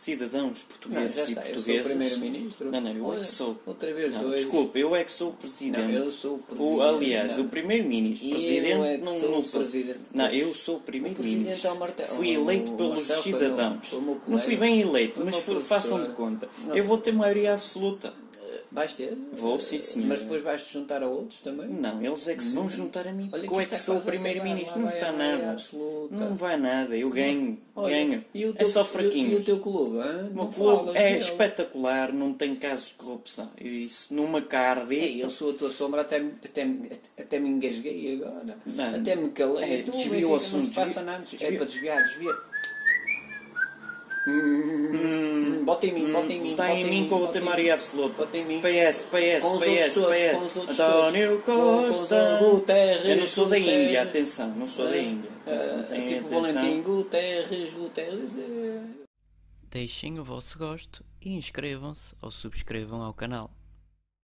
Cidadãos portugueses ah, não, e portugueses. Eu sou primeiro-ministro. Não, não, eu é que sou. Outra vez, não, dois. Desculpa, eu é que sou o presidente. Não, eu sou o presidente. O, aliás, não. o primeiro-ministro. Presidente, eu é que não, sou não presidente. Não, eu sou o primeiro-ministro. É Fui eleito o, pelos cidadãos. Meu, não fui bem eleito, mas fui, façam de conta. Não. Eu vou ter maioria absoluta. Vais ter? Vou, sim, senhor. Mas depois vais-te juntar a outros também? Não, eles é que se vão juntar a mim, Olha porque eu é que sou o primeiro-ministro. Não está nada. absoluta. Não vai nada, eu ganho. Olha, ganho. e o É teu- só e o- fraquinhos. E o teu clube? O meu Não clube é espetacular, não tem casos de corrupção. Isso numa carne. Ei, eu sou a tua sombra, até, me- até, até me engasguei agora. Não. Até me calei. É, tu, o Não assunto, se passa nada. É para desviar, desvia. Hum, bota em mim, bota em mim. Está bota em mim com bota outra em maioria mim. absoluta. Bota em mim. PS, PS, Com os PS, PS. com os outros António Costa. Guterres, Eu não sou da. Índia, atenção, não sou da Índia. Atenção, Ah, tenham tipo. Valentim Guterres, Guterres. é- Deixem o vosso gosto e inscrevam-se ou subscrevam ao canal.